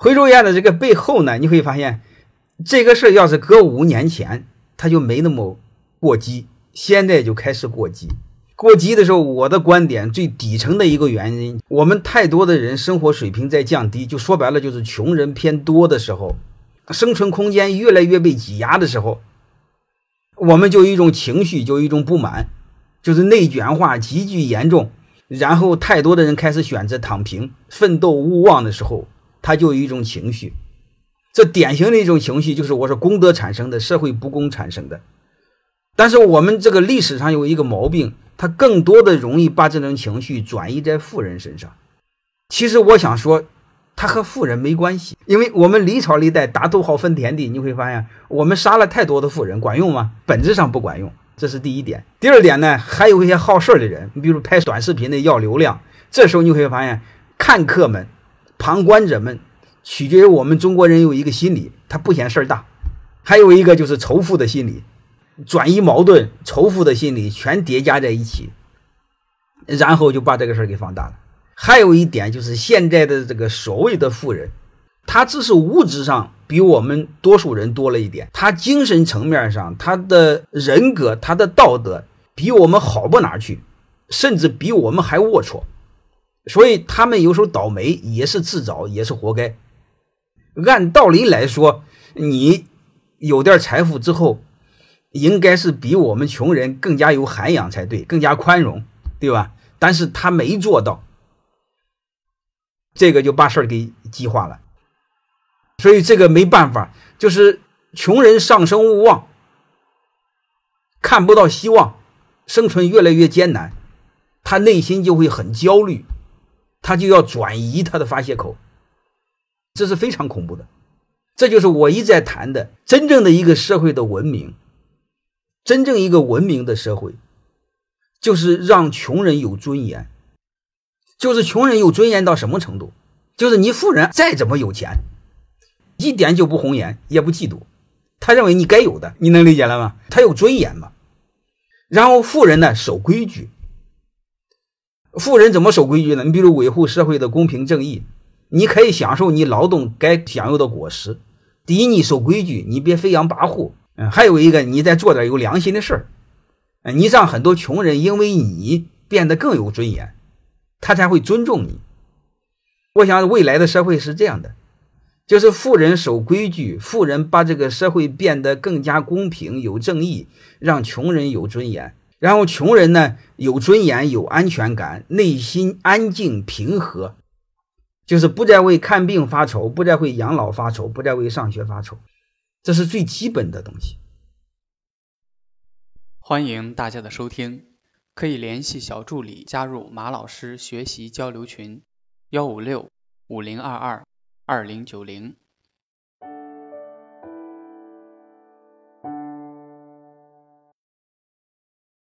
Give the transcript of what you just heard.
回收业的这个背后呢，你会发现，这个事儿要是搁五年前，它就没那么过激，现在就开始过激。过激的时候，我的观点最底层的一个原因，我们太多的人生活水平在降低，就说白了就是穷人偏多的时候，生存空间越来越被挤压的时候，我们就有一种情绪，就有一种不满，就是内卷化极具严重，然后太多的人开始选择躺平、奋斗勿忘的时候。他就有一种情绪，这典型的一种情绪就是我说功德产生的，社会不公产生的。但是我们这个历史上有一个毛病，他更多的容易把这种情绪转移在富人身上。其实我想说，他和富人没关系，因为我们历朝历代打土豪分田地，你会发现我们杀了太多的富人，管用吗？本质上不管用，这是第一点。第二点呢，还有一些好事的人，你比如拍短视频的要流量，这时候你会发现看客们。旁观者们取决于我们中国人有一个心理，他不嫌事儿大；还有一个就是仇富的心理，转移矛盾、仇富的心理全叠加在一起，然后就把这个事儿给放大了。还有一点就是现在的这个所谓的富人，他只是物质上比我们多数人多了一点，他精神层面上、他的人格、他的道德比我们好不哪去，甚至比我们还龌龊。所以他们有时候倒霉也是自找，也是活该。按道理来说，你有点财富之后，应该是比我们穷人更加有涵养才对，更加宽容，对吧？但是他没做到，这个就把事儿给激化了。所以这个没办法，就是穷人上升勿忘，看不到希望，生存越来越艰难，他内心就会很焦虑。他就要转移他的发泄口，这是非常恐怖的。这就是我一再谈的，真正的一个社会的文明，真正一个文明的社会，就是让穷人有尊严。就是穷人有尊严到什么程度？就是你富人再怎么有钱，一点就不红颜，也不嫉妒，他认为你该有的，你能理解了吗？他有尊严嘛。然后富人呢，守规矩。富人怎么守规矩呢？你比如维护社会的公平正义，你可以享受你劳动该享有的果实。第一，你守规矩，你别飞扬跋扈。嗯，还有一个，你再做点有良心的事儿。你让很多穷人因为你变得更有尊严，他才会尊重你。我想未来的社会是这样的，就是富人守规矩，富人把这个社会变得更加公平有正义，让穷人有尊严。然后穷人呢有尊严有安全感，内心安静平和，就是不再为看病发愁，不再为养老发愁，不再为上学发愁，这是最基本的东西。欢迎大家的收听，可以联系小助理加入马老师学习交流群：幺五六五零二二二零九零。